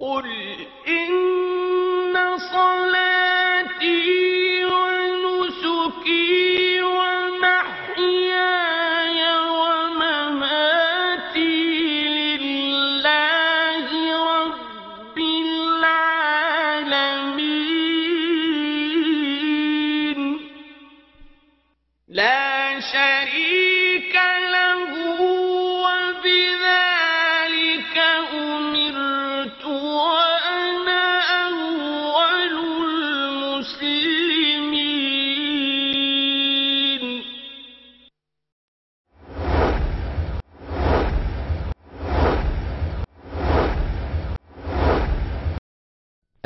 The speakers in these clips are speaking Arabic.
قل إن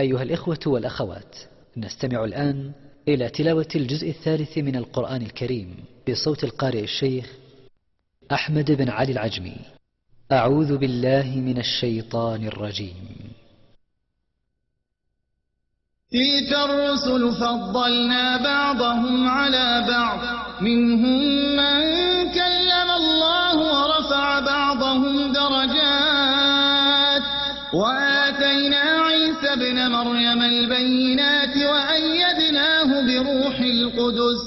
أيها الإخوة والأخوات نستمع الآن إلى تلاوة الجزء الثالث من القرآن الكريم بصوت القارئ الشيخ أحمد بن علي العجمي. أعوذ بالله من الشيطان الرجيم. تلك الرسل فضلنا بعضهم على بعض منهم من كلم الله ورفع بعضهم درجات عيسى مريم البينات وأيدناه بروح القدس.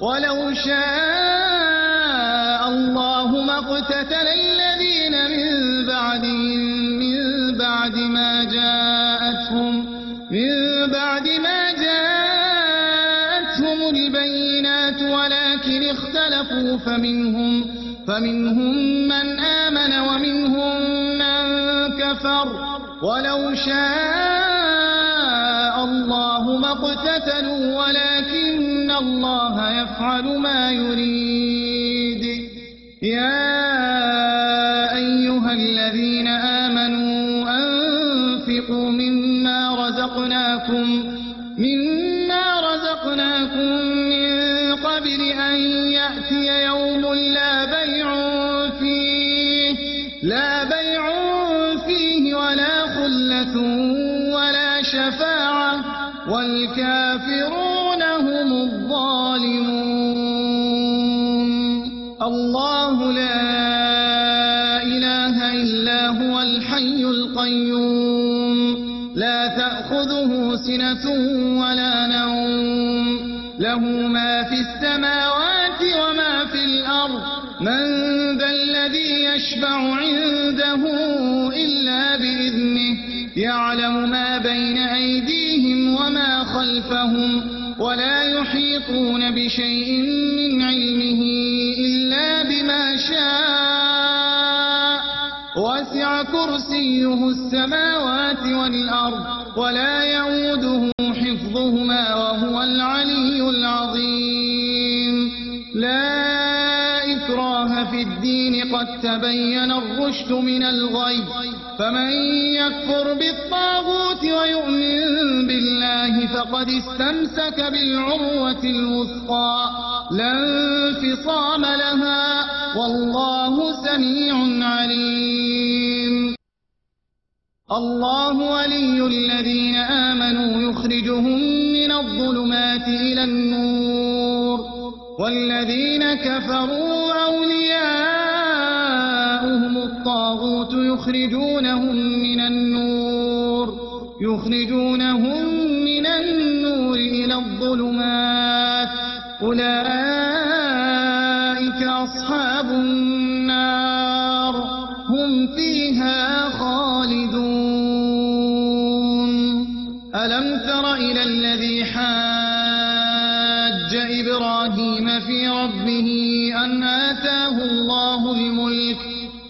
ولو شاء الله ما اقتتل الذين من بعدهم من بعد ما جاءتهم من بعد ما جاءتهم البينات. ولكن اختلفوا فمنهم فمنهم من آمن ومنهم من كفر. ولو شاء ما اقتتلوا ولكن الله يفعل ما يريد. يا أيها الذين ولا نوم. له ما في السماوات وما في الأرض. من ذا الذي يشفع عنده إلا بإذنه. يعلم ما بين أيديهم وما خلفهم. ولا يحيطون بشيء من علمه إلا بما شاء. وسع كرسيه السماوات والأرض. ولا يعوده حفظهما وهو العلي العظيم. لا إكراه في الدين قد تبين الرشد من الغي فمن يكفر بالطاغوت ويؤمن بالله فقد استمسك بالعروة الوثقى. لا انفصام لها والله سميع عليم. الله ولي الذين آمنوا يخرجهم من الظلمات إلى النور والذين كفروا أولياؤهم الطاغوت يخرجونهم من النور يخرجونهم من النور إلى الظلمات أولئك أن آتاه الله الملك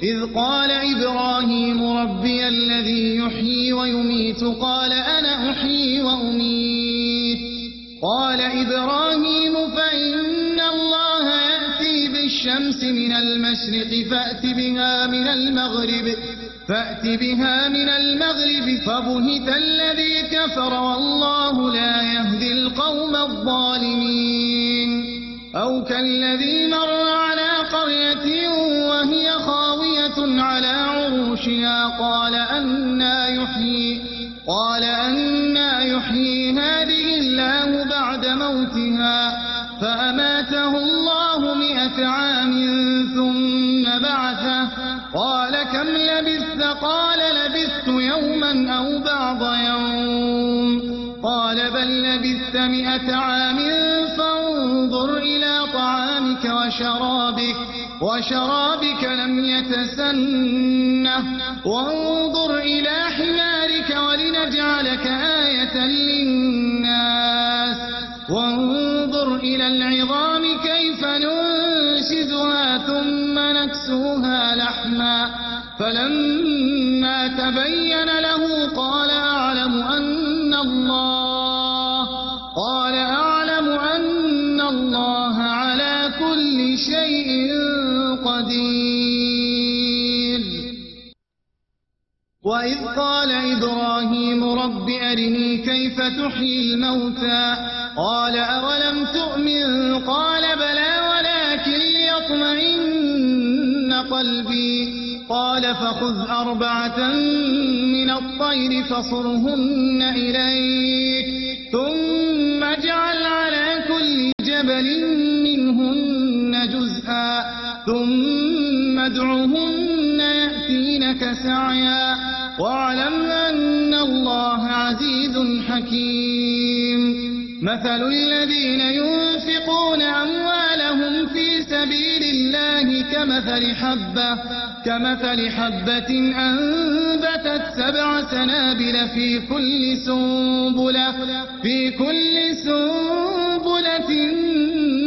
إذ قال إبراهيم ربي الذي يحيي ويميت قال أنا أحيي وأميت. قال إبراهيم فإن الله يأتي بالشمس من المشرق فأت بها من المغرب فأت بها من المغرب فبهت الذي كفر والله لا يهدي القوم الظالمين. أو كالذي مر على قرية وهي خاوية على عروشها قال أنا يحيي قال أنا يحيي هذه الله بعد موتها فأماته الله مئة عام ثم بعثه. قال كم لبثت؟ قال لبثت يوما أو بعض يوم. قال بل لبثت مئة عام فانظر إلى طعامك وشرابك وشرابك لم يتسنه. وانظر إلى حمارك ولنجعلك آية للناس. وانظر إلى العظام كيف ننشزها نكسوها لحما. فلما تبين له قال أعلم أن الله قال أعلم أن الله على كل شيء قدير. وإذ قال إبراهيم رب أرني كيف تحيي الموتى؟ قال أولم تؤمن؟ قال بلى ولكن ليطمئن قلبي. قال فخذ أربعة من الطير فصرهن إليك ثم اجعل على كل جبل منهن جزءا ثم ادعهن يأتينك سعيا. واعلم أن الله عزيز حكيم. مثل الذين ينفقون أموالهم في سبيل الله كمثل حبة كمثل حبة أنبتت سبع سنابل في كل سنبلة في كل سنبلة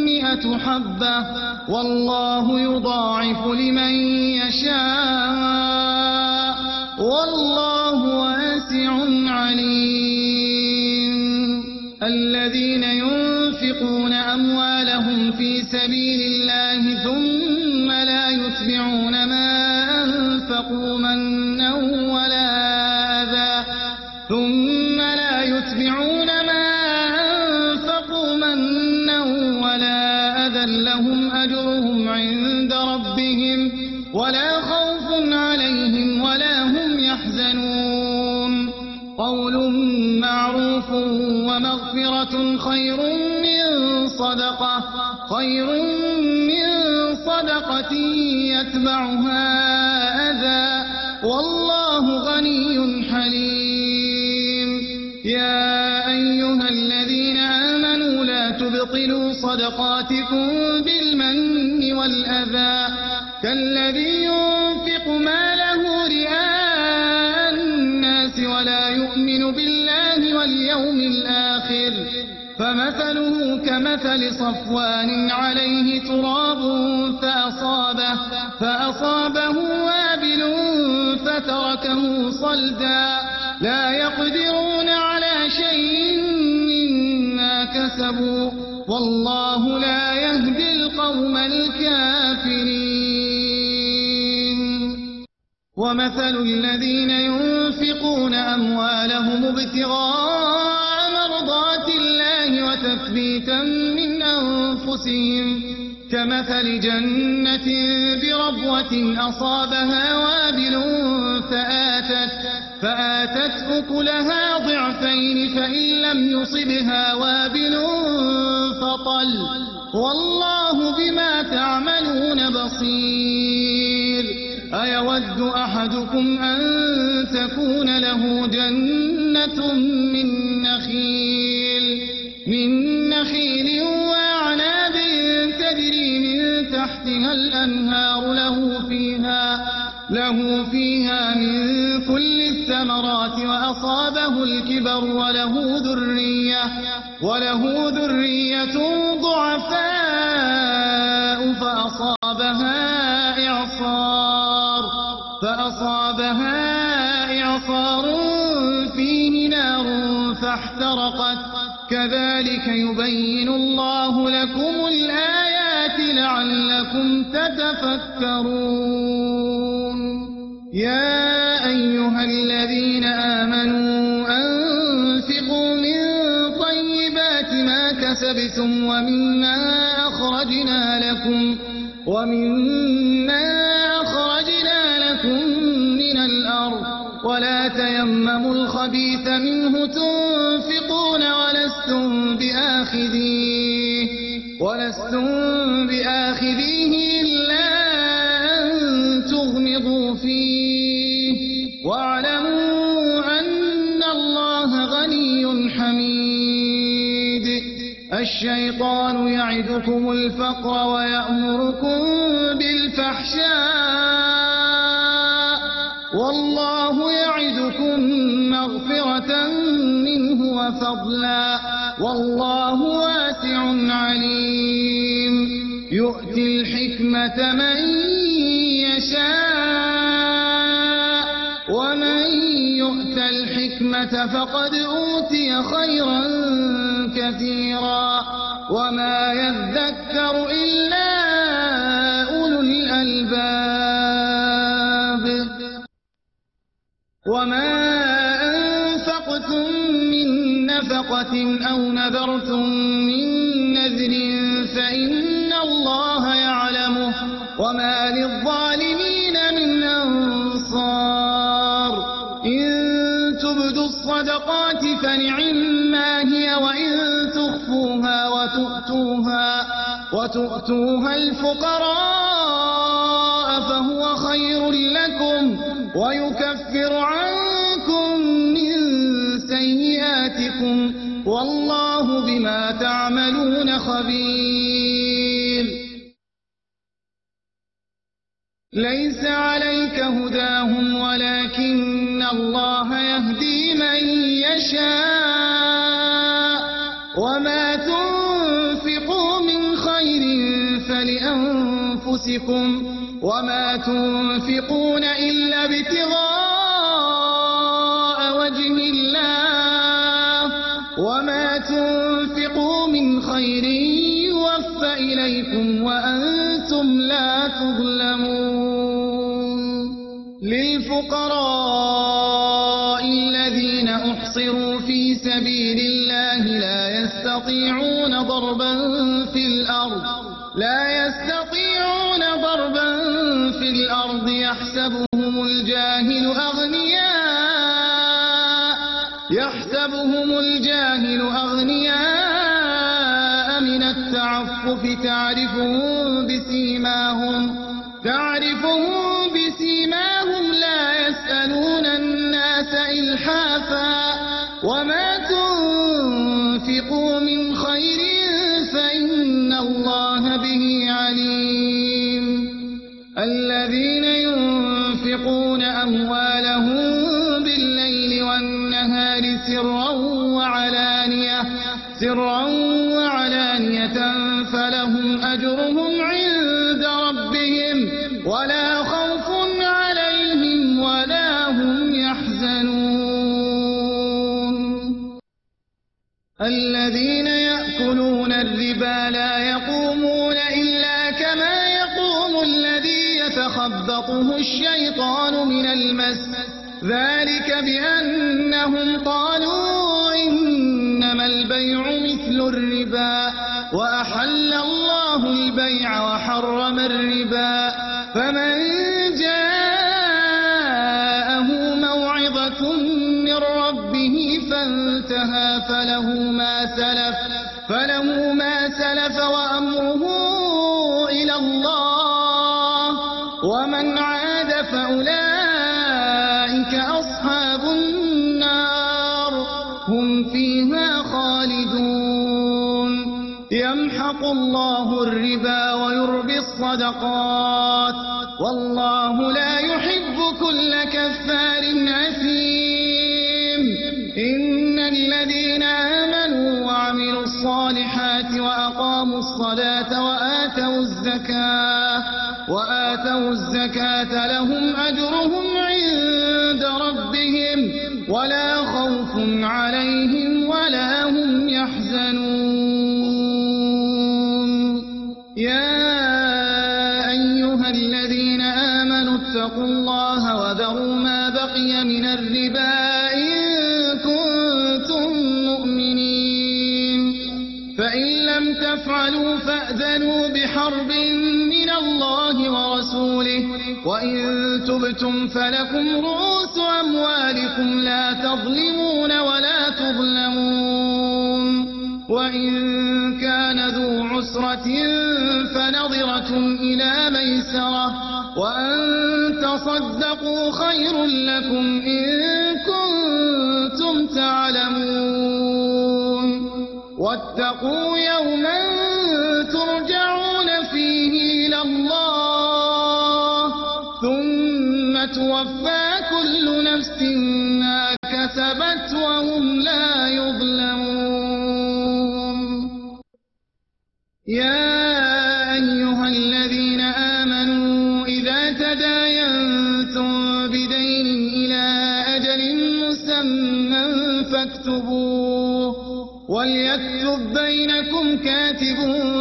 مئة حبة. والله يضاعف لمن يشاء والله واسع عليم. الذين ينفقون أموالهم في سبيل الله ثم صدقة خير من صدقة يتبعها أذى. والله غني حليم. يا أيها الذين آمنوا لا تبطلوا صدقاتكم بالمن والأذى. كالذي ينفق ماله فمثله كمثل صفوان عليه تراب فأصابه, فأصابه وابل فتركه صلدا. لا يقدرون على شيء مما كسبوا والله لا يهدي القوم الكافرين. ومثل الذين ينفقون أموالهم ابتغاء وتثبيتا من أنفسهم كمثل جنة بربوة أصابها وابل فآتت, فآتت أكلها ضعفين فإن لم يصبها وابل فطل. والله بما تعملون بصير. أيود أحدكم أن تكون له جنة من نخيل؟ من نخيل وأعناب تجري من تحتها الأنهار له فيها له فيها من كل الثمرات وأصابه الكبر وله ذرية وله ذرية ضعفاء فأصابها إعصار فأصابها إعصار فيه نار فاحترقت. كذلك يبين الله لكم الآيات لعلكم تتفكرون. يا أيها الذين آمنوا أنفقوا من طيبات ما كسبتم ومما أخرجنا لكم ومما ولا تيمموا الخبيث منه تنفقون ولستم بآخذيه ولستم بآخذيه إلا أن تغمضوا فيه. واعلموا أن الله غني حميد. الشيطان يعدكم الفقر ويأمركم بالفحشاء والله يعدكم مغفرة منه وفضلا. والله واسع عليم. يؤتي الحكمة من يشاء. ومن يؤت الحكمة فقد أوتي خيرا كثيرا. وما يذكر إلا وما أنفقتم من نفقة أو نذرتم من نذر فإن الله يعلمه وما للظالمين من أنصار إن تبدوا الصدقات فنعما هي وإن تخفوها وتؤتوها وتؤتوها الفقراء فهو خير لكم ويكفر عنكم من سيئاتكم والله بما تعملون خبير. ليس عليك هداهم ولكن الله يهدي من يشاء. وما تنفقوا من خير فلأنفسكم وما تنفقون إلا ابتغاء وجه الله. وما تنفقوا من خير يوفى إليكم وأنتم لا تظلمون. للفقراء الذين أحصروا في سبيل الله لا يستطيعون التعفف تعرفهم بسيماهم تعرفهم بسيماهم لا يسألون الناس إلحافا. وما الذين يأكلون الربا لا يقومون إلا كما يقوم الذي يتخبطه الشيطان من المس. ذلك بأنهم قالوا إنما البيع مثل الربا وأحل الله البيع وحرم الربا. فمن الصدقات. والله لا يحب كل كفار أثيم إن الذين آمنوا وعملوا الصالحات وأقاموا الصلاة وآتوا الزكاة وآتوا الزكاة لهم أجرهم عند ربهم ولا خوف عليهم وإن تبتم فلكم رؤوس أموالكم لا تظلمون ولا تظلمون وإن كان ذو عسرة فنظرة إلى ميسرة وأن تصدقوا خير لكم إن كنتم تعلمون واتقوا يوما ترجعون فيه إلى الله توفى كل نفس ما كسبت وهم لا يظلمون. يا أيها الذين آمنوا إذا تداينتم بدين إلى أجل مسمى فاكتبوه وليكتب بينكم كاتب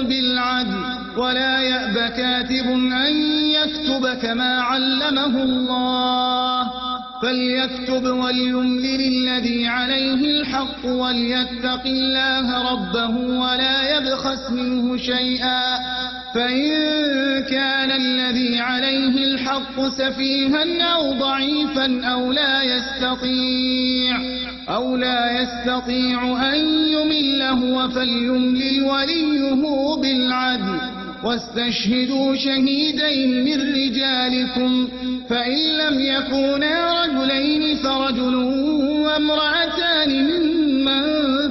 بالعدل. ولا يأب كاتب أن يكتب كما علمه الله. فليكتب وليملل الذي عليه الحق وليتق الله ربه ولا يبخس منه شيئا. فإن كان الذي عليه الحق سفيها أو ضعيفا أو لا يستطيع أو لا يستطيع أن يمل هو فليملل وليه بالعدل. واستشهدوا شهيدين من رجالكم فإن لم يكونا رجلين فرجل وامرأتان ممن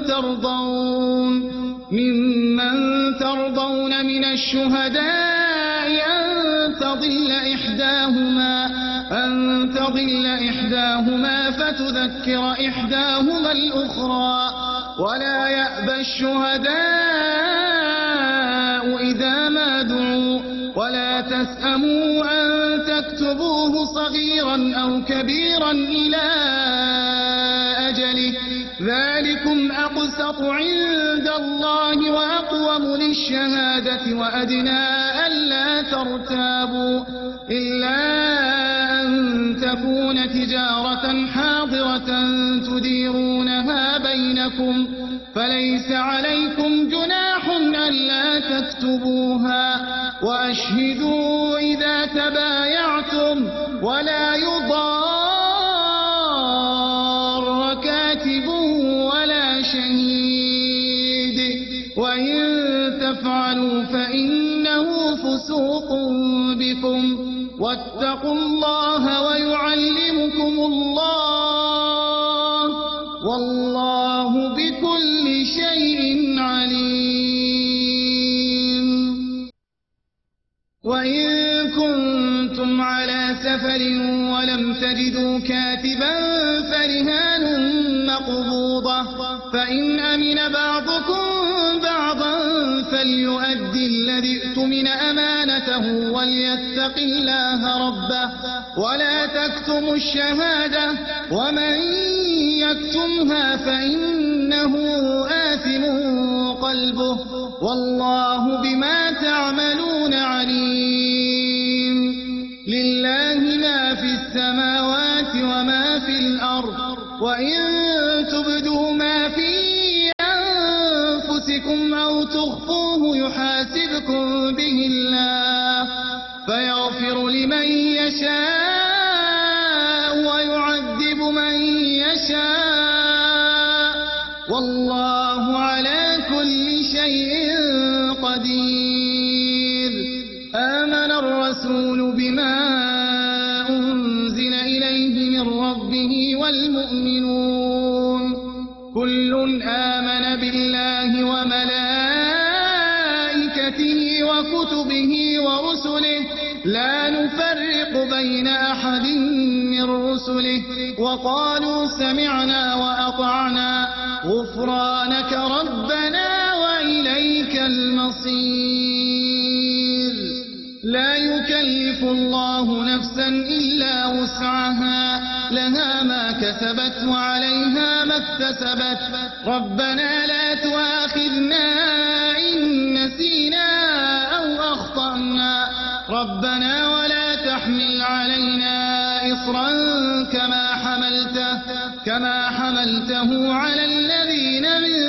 ترضون ممن ترضون من الشهداء أن تضل إحداهما أن تضل إحداهما فتذكر إحداهما الأخرى ولا يأبى الشهداء تسأموا أن تكتبوه صغيرا أو كبيرا إلى أجله ذلكم أقسط عند الله وأقوم للشهادة وأدنى ألا ترتابوا إلا أن تكون تجارة حاضرة تديرونها بينكم فليس عليكم جناح ألا تكتبوها وأشهدوا إذا تبايعتم ولا يضار كاتب ولا شهيد وإن تفعلوا فإنه فسوق بكم واتقوا الله ويعلمكم الله وإن كنتم على سفر ولم تجدوا كاتبا فرهان مقبوضة فإن أمن بعضكم بعضا فليؤدي الذي اؤتمن أمانته وليتق الله ربه ولا تكتموا الشهادة ومن يكتمها فإنه آثم قلبه والله بما تعملون عليم. لله ما في السماوات وما في الأرض وإن تبدوا ما في أنفسكم أو تخفوه يحاسبكم به الله فيغفر لمن يشاء رسله وقالوا سمعنا وأطعنا غفرانك ربنا وإليك المصير. لا يكلف الله نفسا إلا وسعها لها ما كسبت وعليها ما اكتسبت. ربنا لا تؤاخذنا إن نسينا أو أخطأنا. ربنا ولا تحمل علينا إصرا كما حملته كما حملته على الذين من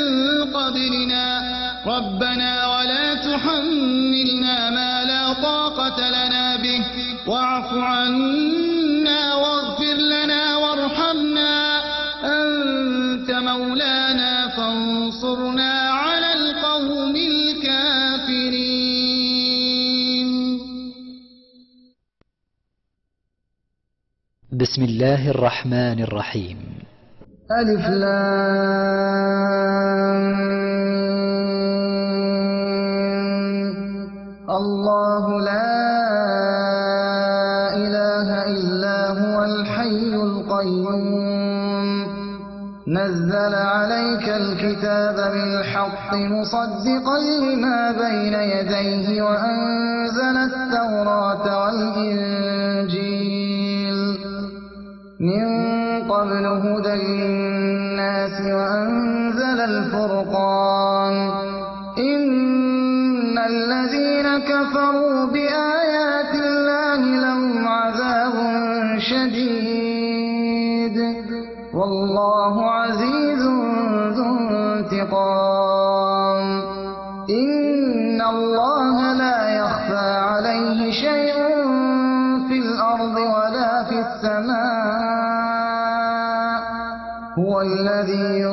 قبلنا. ربنا ولا تحملنا ما لا طاقة لنا به واعف عنا بسم الله الرحمن الرحيم. ألف لام. الله لا إله إلا هو الحي القيوم. نزل عليك الكتاب بالحق مصدقا لما بين يديه وأنزل التوراة والإنجيل. هدى للناس وأنزل الفرقان إن الذين كفروا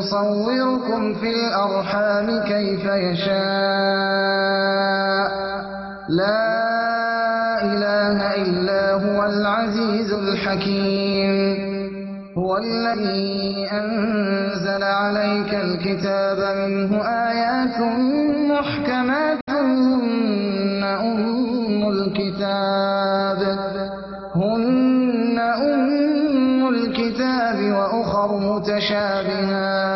الذي يصوركم في الأرحام كيف يشاء. لا إله إلا هو العزيز الحكيم. هو الذي أنزل عليك الكتاب منه آيات محكمات هن أم الكتاب. هن أم الكتاب وأخر متشابهات.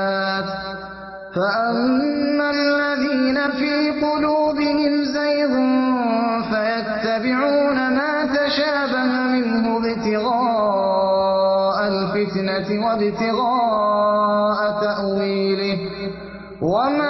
فأما الذين في قلوبهم زيغ فيتبعون ما تشابه منه ابتغاء الفتنة وابتغاء تأويله وما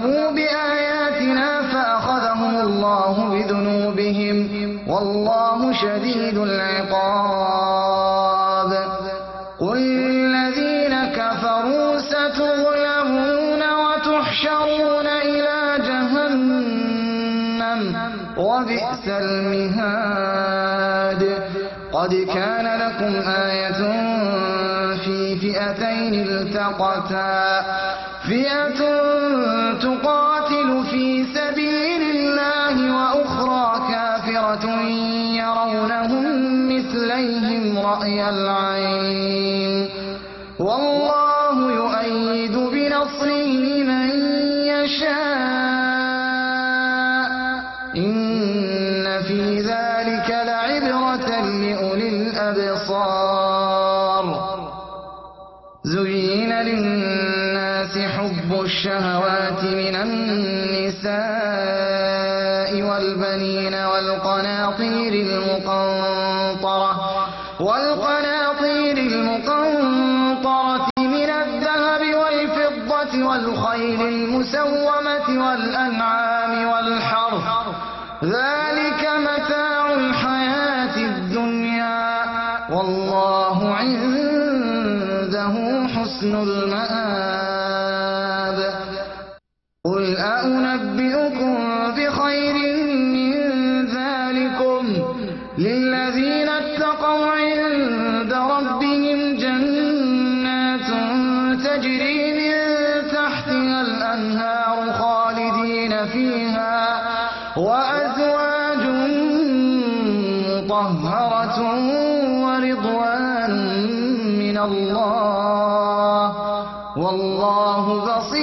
كذبوا بآياتنا فأخذهم الله بذنوبهم والله شديد العقاب. قل للذين كفروا ستغلبون وتحشرون إلى جهنم وبئس المهاد. قد كان لكم آية في فئتين التقتا. فئة تقاتل في سبيل الله وأخرى كافرة يرونهم مثليهم رأي العين. والله يؤيد بنصره من يشاء. إن في ذلك لعبرة لأولي الأبصار. زين للناس حب الشهوات تجري من تحتها الأنهار خالدين فيها وأزواج مطهرة ورضوان من الله والله بصير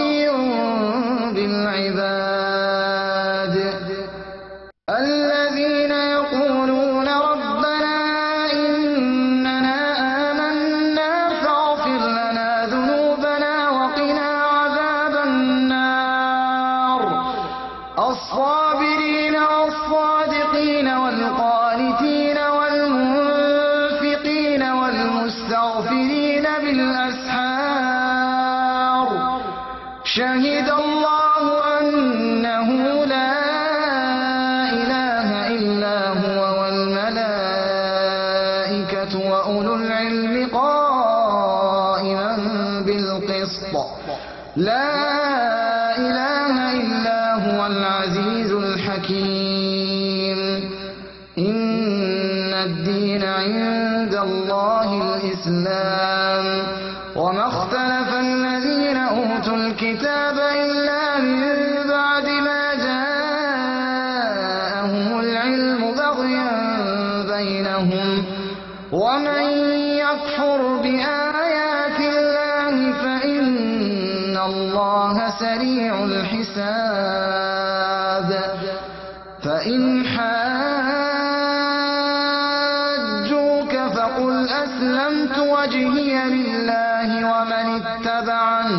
وجهي لله ومن اتبعني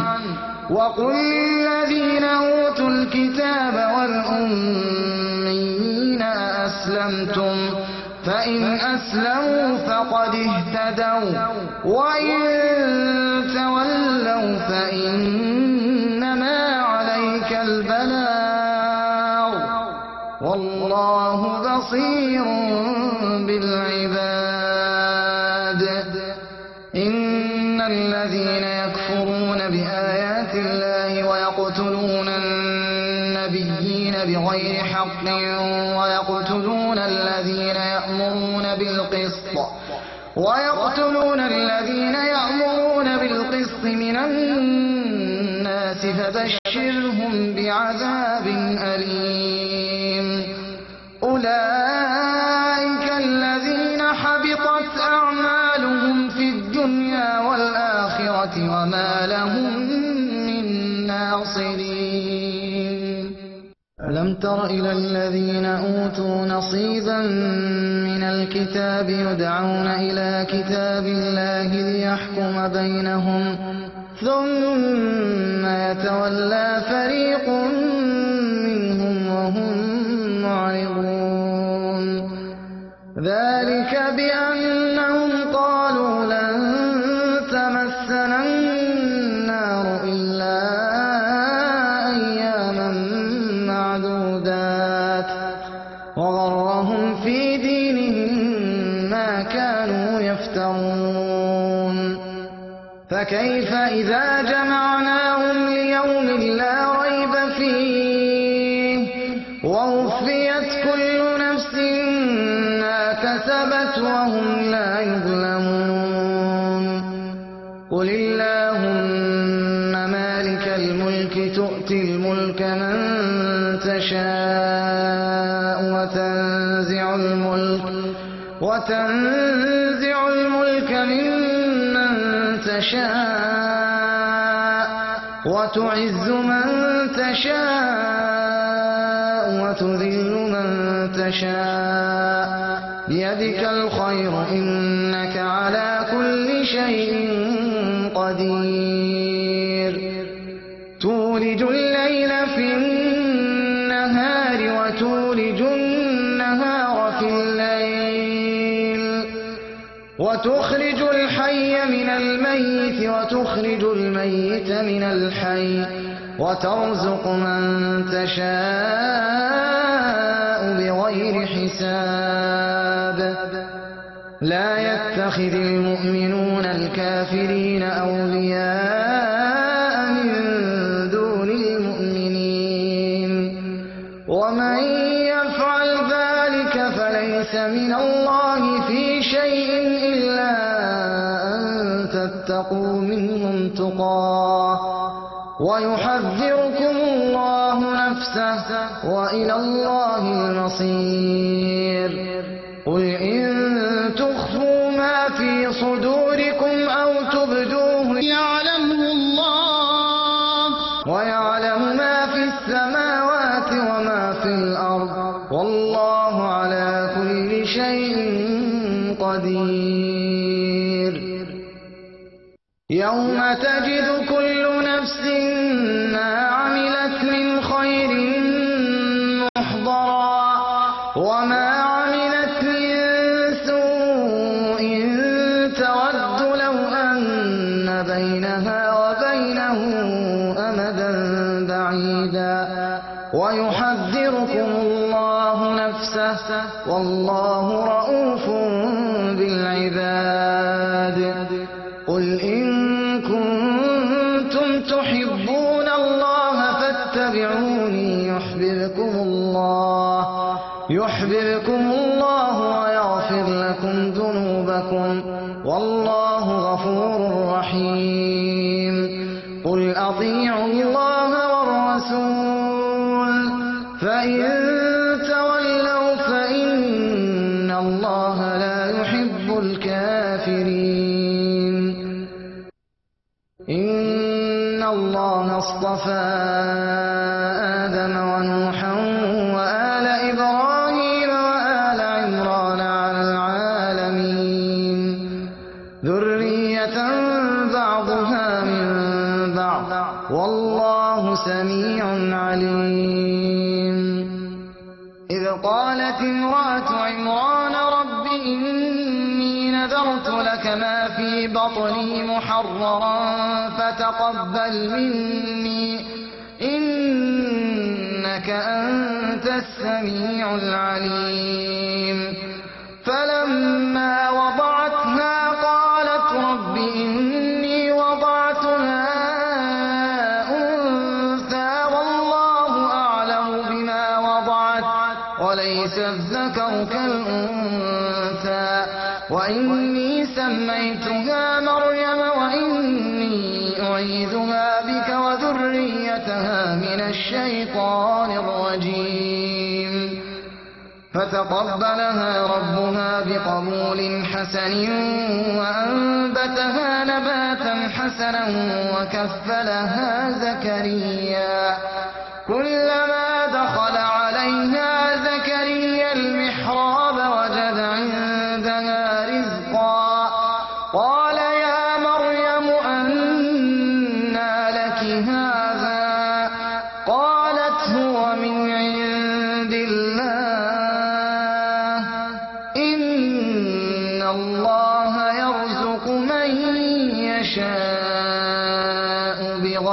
وقل للذين أوتوا الكتاب والأميين أسلمتم فإن أسلموا فقد اهتدوا وإن تولوا فإنما عليك البلاغ. والله بصير ويقتلون الذين يأمرون بالقسط. ويقتلون الذين يأمرون بالقسط من الناس فبشرهم بعذاب تر إلى الذين أوتوا نصيبا من الكتاب يدعون إلى كتاب الله ليحكم بينهم ثم يتولى فريق منهم وهم معرضون. ذلك فكيف إذا جمعناهم ليوم لا ريب فيه؟ ووفيت كل نفس ما كسبت وهم لا يظلمون. قل اللهم مالك الملك تؤتي الملك من تشاء وتنزع الملك وتنزع تشاء وتذل من تشاء. بيدك الخير إنك على كل شيء قدير. تولج الليل في النهار وتولج النهار في الليل. وتخرج الحي من الميت وتخرج الميت من الحي. وترزق من تشاء بغير حساب. لا يتخذ المؤمنون الكافرين أولياء من دون المؤمنين. ومن يفعل ذلك فليس من الله في شيء إلا أن تتقوا منهم تقاه. ويحذركم الله نفسه وإلى الله المصير. قل إن تخفوا ما في صدوركم أو تبدوه يعلمه الله. ويعلم ما في السماوات وما في الأرض. والله على كل شيء قدير. يوم تجد كل نفس والله قالت امرأة عمران رب إني نذرت لك ما في بطني محررا فتقبل مني. إنك أنت السميع العليم. حسن وأنبتها نباتا حسنا وكفلها زكريا.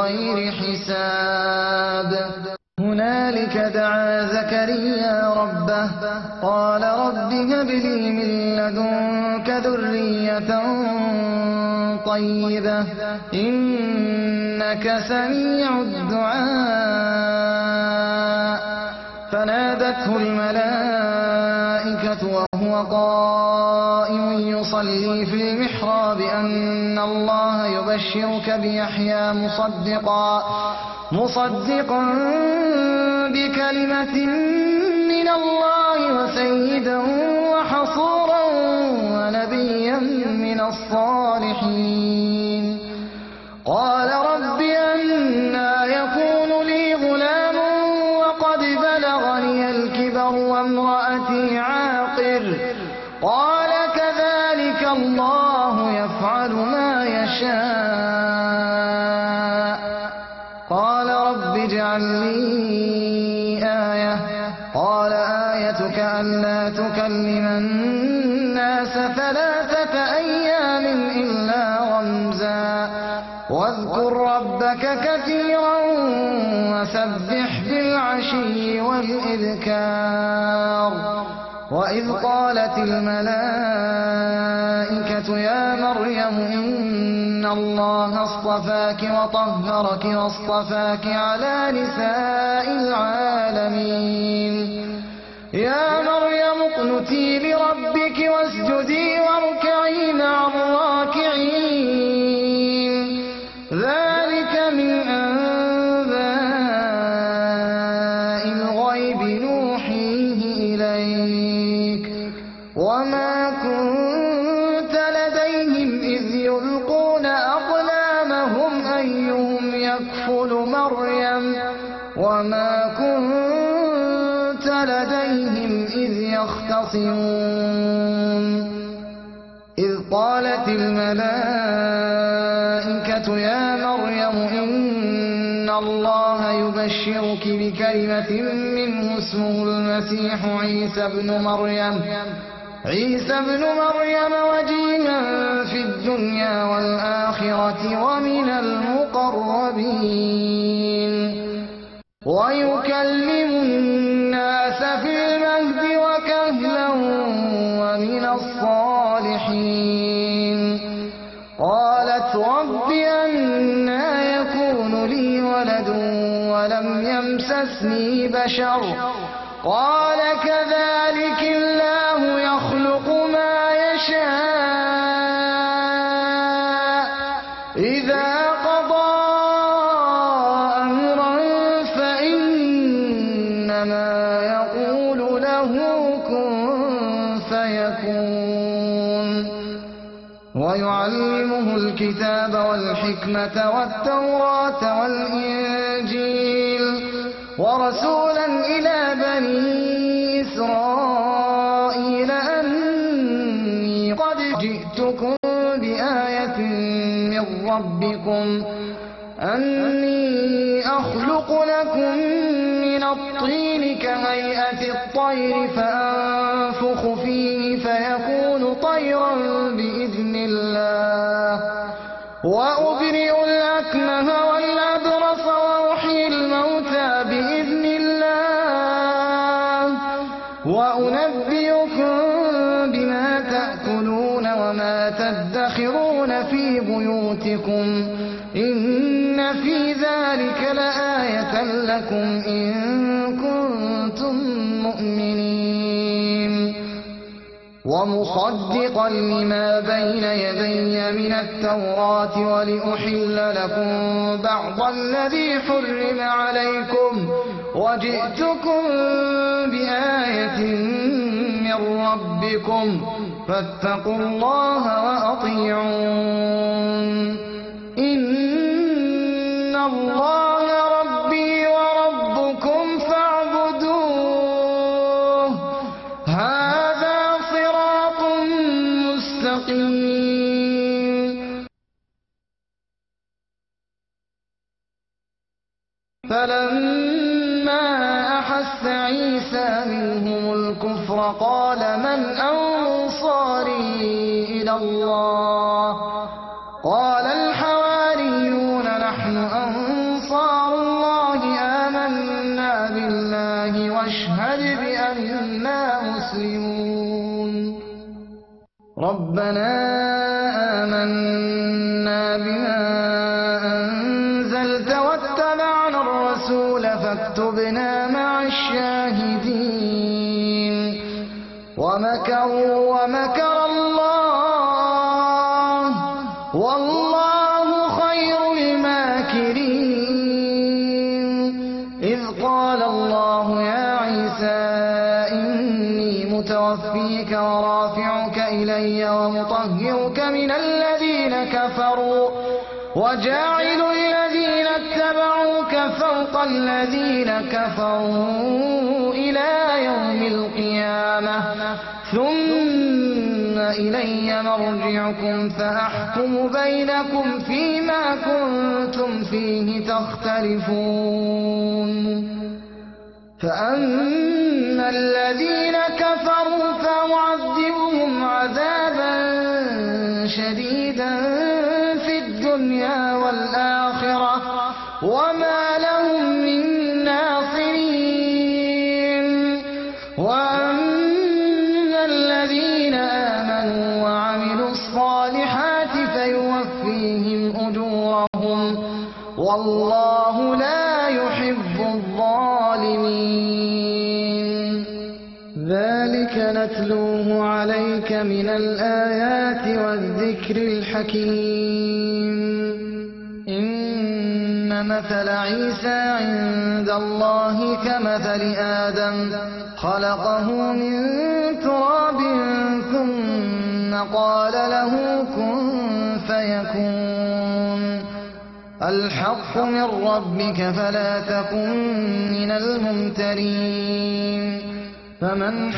بغير حساب. هنالك دعا زكريا ربه قال رب هب لي من لدنك ذرية طيبة إنك سميع الدعاء. فنادته الملائكة وهو قائم. يصلي في المحراب أن الله يبشرك بيحيى مصدقا. مصدقا بكلمة من الله وسيدا بالعشي والإذكار. وإذ قالت الملائكة يا مريم إن الله اصطفاك وطهرك واصطفاك على نساء العالمين. يا مريم اقنتي لربك واسجدي واركعي اسمه المسيح عيسى بن مريم عيسى بن مريم وجيها في الدنيا والآخرة ومن المقربين. ويكلم الناس في المهد وكهلا ومن الصالحين. قالت رب أنا يكون لي ولد ولم يمسسني بشر. قال كذلك الله يخلق ما يشاء. إذا قضى أمرا فإنما يقول له كن فيكون. ويعلمه الكتاب والحكمة والتوراة. ربكم أني أخلق لكم من الطين كهيئة الطير فأنفخ ومصدقا لما بين يدي من التوراة ولأحل لكم بعض الذي حرم عليكم وجئتكم بآية من ربكم فاتقوا الله وأطيعون فلما أحس عيسى منهم الكفر قال من أنصاري إلى الله؟ قال الحواريون نحن أنصار الله آمنا بالله واشهد بأننا مسلمون. ربنا آمنا مرجعكم فأحكم بينكم فيما كنتم فيه تختلفون. فأما الذين كفروا فأعذبهم عذابا عليك من الآيات والذكر الحكيم إن مثل عيسى عند الله كمثل آدم خلقه من تراب ثم قال له كن فيكون الحق من ربك فلا تكن من الممترين فمن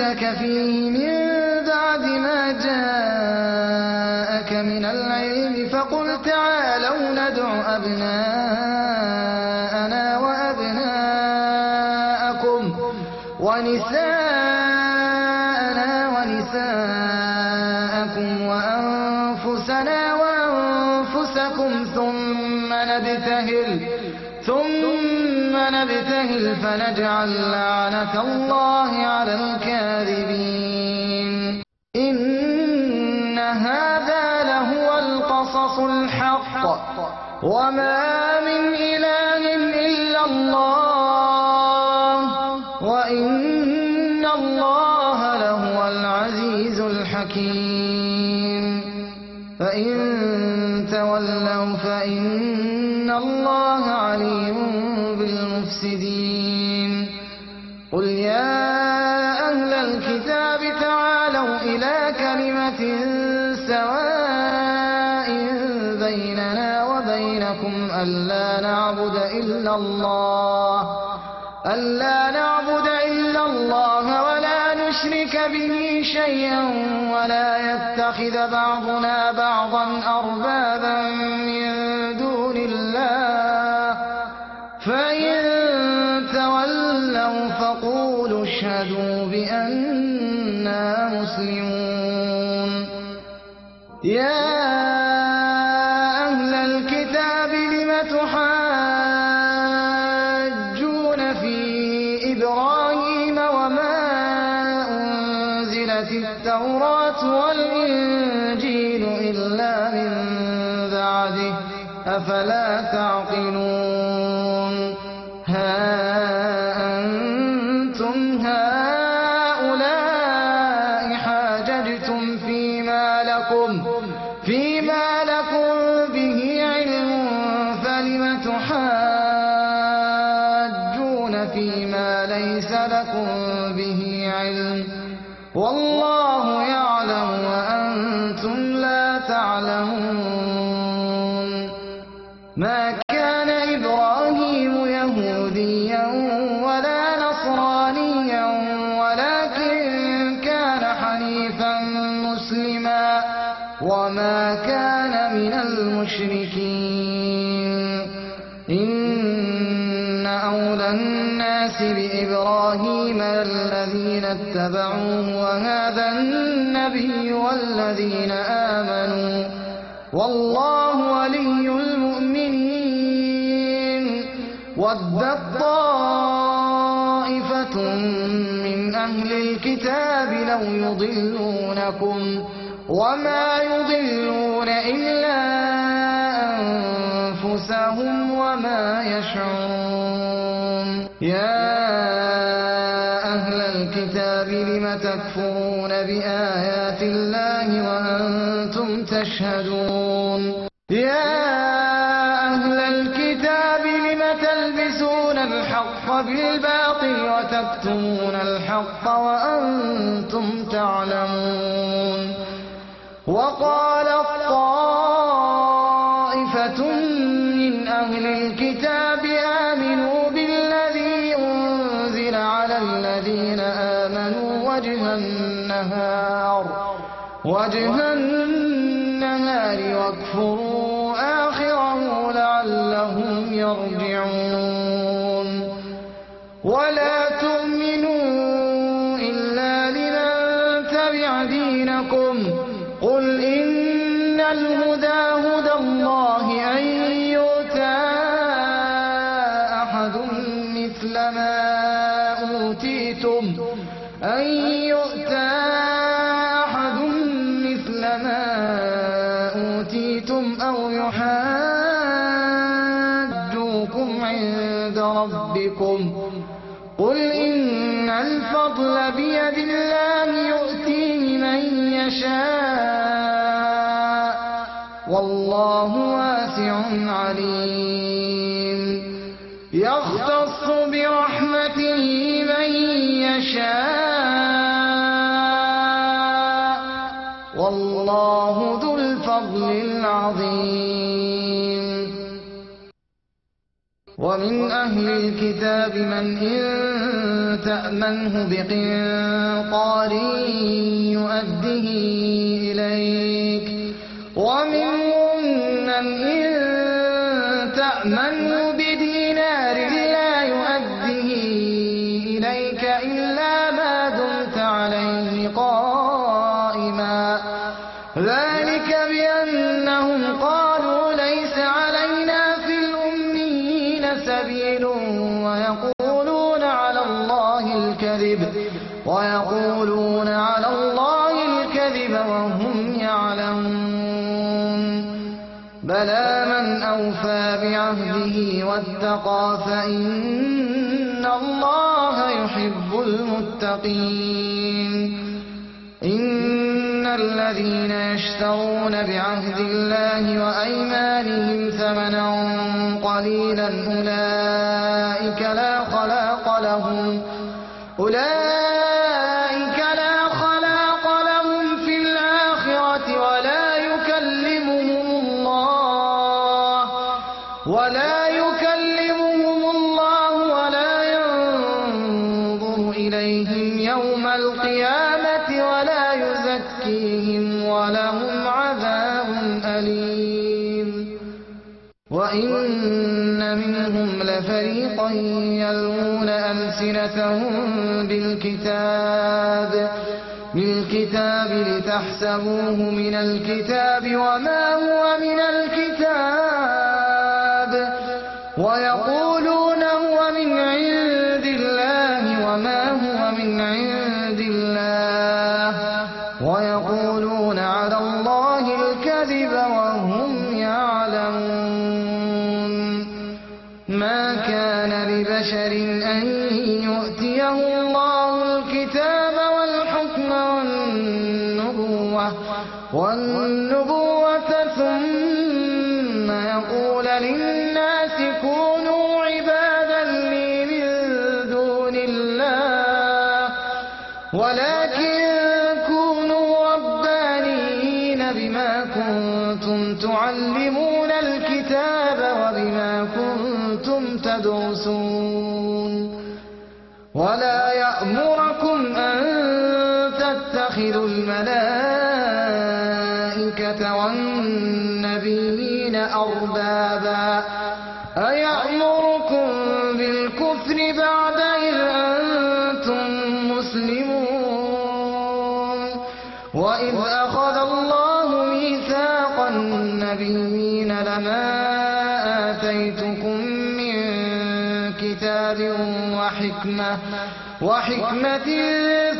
حاجك فيه من بعد ما جاءك من العلم فقل تعالوا ندع أبناءنا وأبناءكم ونساءنا ونساءكم وأنفسنا وأنفسكم ثم نبتهل ثم نبتهل فنجعل لعنة الله وما إلا الله. ألا نعبد إلا الله ولا نشرك به شيئا ولا يتخذ بعضنا بعضا أربابا من دون الله. فإن تولوا فقولوا اشهدوا بأننا مسلمون. يا اتبعوه وهذا النبي والذين آمنوا والله ولي المؤمنين ودت طائفة من أهل الكتاب لو يضلونكم وما يضلون إلا أنفسهم وما يشعرون. يا لم تكفرون بآيات الله وأنتم تشهدون. الفضل بيد الله يؤتيه من يشاء. والله واسع عليم. يختص برحمته من يشاء. ومن أهل الكتاب من إن تأمنه بقنطار يؤده إليك. ومنهم من إن تأمنه بلى من أوفى بعهده واتقى فإن الله يحب المتقين. إن الذين يشترون بعهد الله وأيمانهم ثمنا قليلا أولئك لا خلاق لهم. أولئك ولا يكلمهم الله ولا ينظر إليهم يوم القيامة ولا يزكيهم ولهم عذاب أليم. وإن منهم لفريقا يلوون ألسنتهم بالكتاب بالكتاب لتحسبوه من الكتاب وما هو من الكتاب. وحكمة وحكمة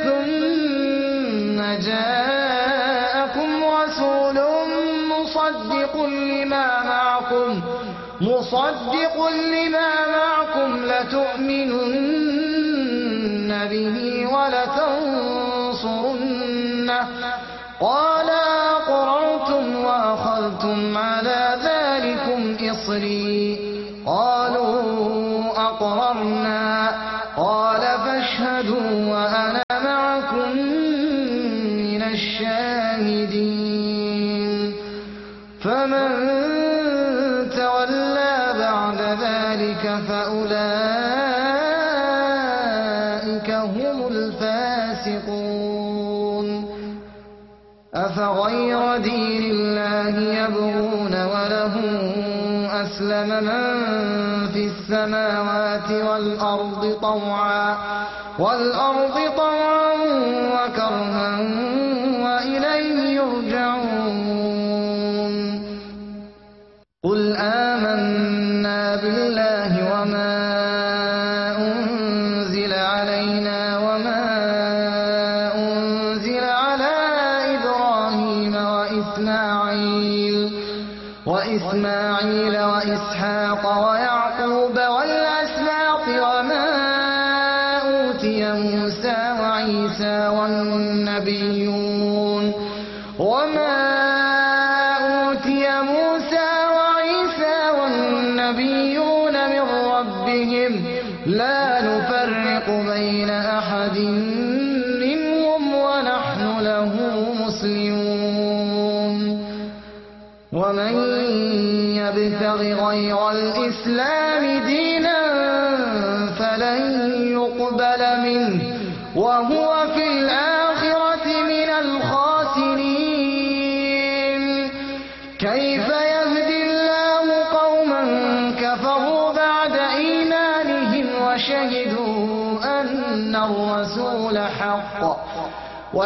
ثم جاءكم رسول مصدق لما معكم مصدق لما معكم لتؤمنن به ولتنصرنه. قال أسلم من في السماوات والأرض طوعا والأرض طوعا أوتي موسى وعيسى والنبيون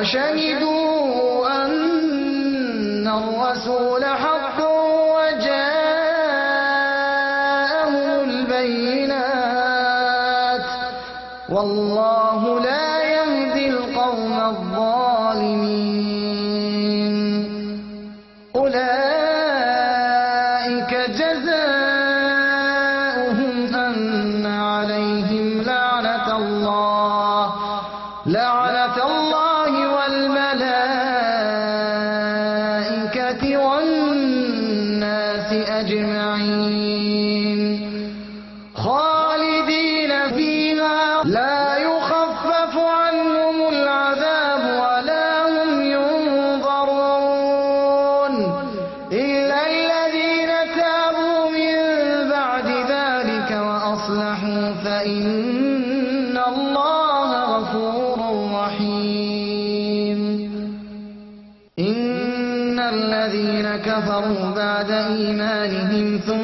神医杜。كفروا بعد إيمانهم ثم